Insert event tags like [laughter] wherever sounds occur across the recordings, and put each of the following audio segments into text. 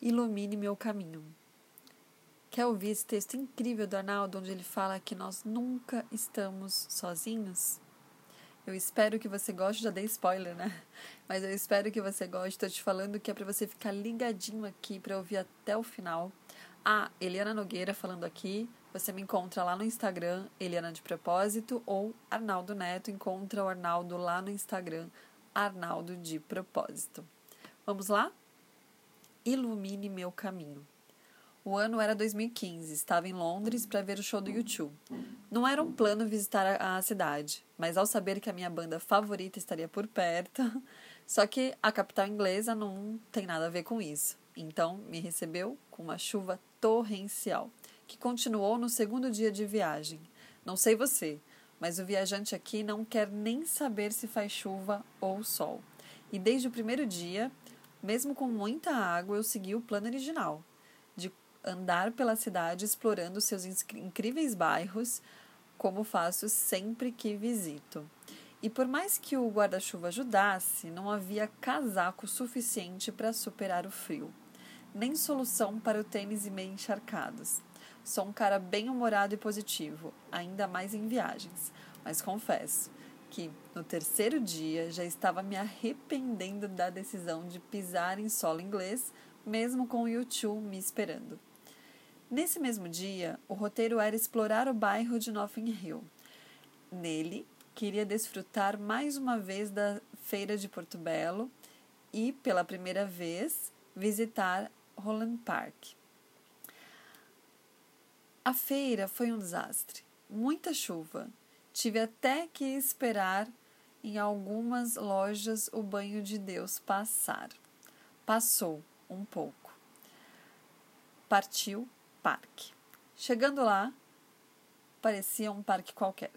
ilumine meu caminho. Quer ouvir esse texto incrível do Arnaldo, onde ele fala que nós nunca estamos sozinhos? Eu espero que você goste, já dei spoiler, né? Mas eu espero que você goste. Estou te falando que é para você ficar ligadinho aqui para ouvir até o final. Ah, Eliana Nogueira falando aqui. Você me encontra lá no Instagram, Eliana de Propósito, ou Arnaldo Neto. Encontra o Arnaldo lá no Instagram, Arnaldo de Propósito. Vamos lá? Ilumine meu caminho. O ano era 2015, estava em Londres para ver o show do YouTube. Não era um plano visitar a cidade, mas ao saber que a minha banda favorita estaria por perto, [laughs] só que a capital inglesa não tem nada a ver com isso. Então me recebeu com uma chuva torrencial, que continuou no segundo dia de viagem. Não sei você, mas o viajante aqui não quer nem saber se faz chuva ou sol. E desde o primeiro dia mesmo com muita água, eu segui o plano original de andar pela cidade explorando seus incríveis bairros, como faço sempre que visito. E por mais que o guarda-chuva ajudasse, não havia casaco suficiente para superar o frio, nem solução para o tênis e meia encharcados. Sou um cara bem humorado e positivo, ainda mais em viagens, mas confesso, que, no terceiro dia, já estava me arrependendo da decisão de pisar em solo inglês, mesmo com o YouTube me esperando. Nesse mesmo dia, o roteiro era explorar o bairro de Nothing Hill. Nele, queria desfrutar mais uma vez da Feira de Porto Belo e, pela primeira vez, visitar Holland Park. A feira foi um desastre. Muita chuva, Tive até que esperar em algumas lojas o banho de Deus passar. Passou um pouco. Partiu parque. Chegando lá, parecia um parque qualquer,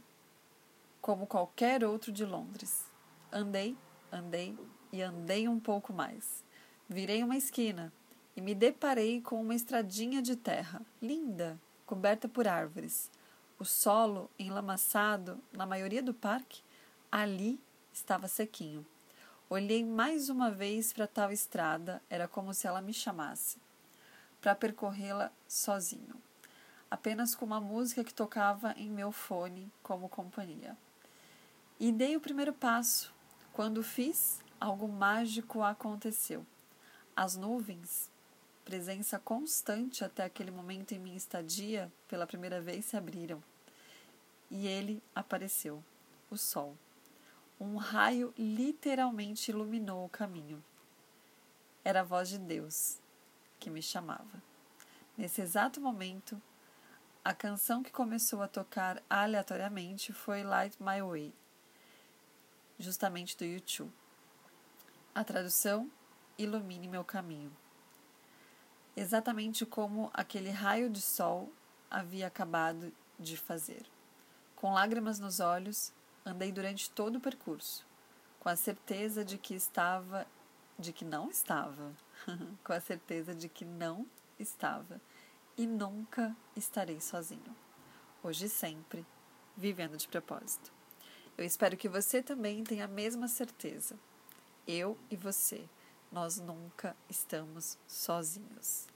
como qualquer outro de Londres. Andei, andei e andei um pouco mais. Virei uma esquina e me deparei com uma estradinha de terra, linda, coberta por árvores o solo enlamaçado na maioria do parque, ali estava sequinho. Olhei mais uma vez para tal estrada, era como se ela me chamasse, para percorrê-la sozinho, apenas com uma música que tocava em meu fone como companhia. E dei o primeiro passo. Quando fiz, algo mágico aconteceu. As nuvens presença constante até aquele momento em minha estadia, pela primeira vez se abriram e ele apareceu o sol. Um raio literalmente iluminou o caminho. Era a voz de Deus que me chamava. Nesse exato momento, a canção que começou a tocar aleatoriamente foi Light My Way, justamente do YouTube. A tradução: Ilumine meu caminho. Exatamente como aquele raio de sol havia acabado de fazer. Com lágrimas nos olhos, andei durante todo o percurso, com a certeza de que estava, de que não estava, [laughs] com a certeza de que não estava e nunca estarei sozinho. Hoje e sempre, vivendo de propósito. Eu espero que você também tenha a mesma certeza. Eu e você, nós nunca estamos sozinhos.